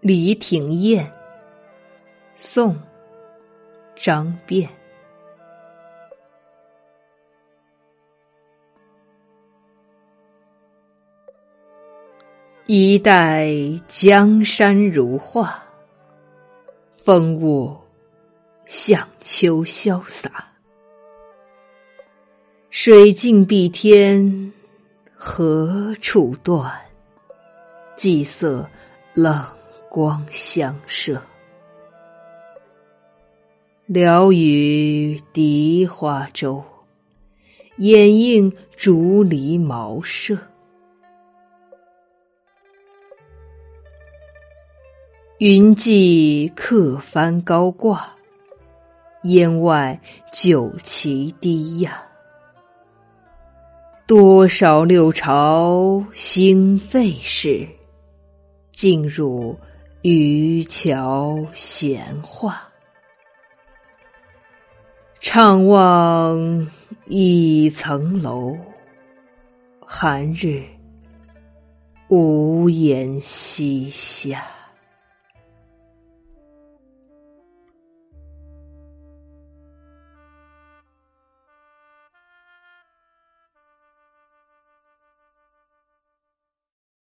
李挺燕，宋，张变。一代江山如画，风物向秋潇洒。水尽碧天，何处断？霁色冷光相射。聊与荻花洲，掩映竹篱茅舍。云髻客帆高挂，烟外酒旗低呀。多少六朝兴废事，尽入渔樵闲话。怅望一层楼，寒日无言西下。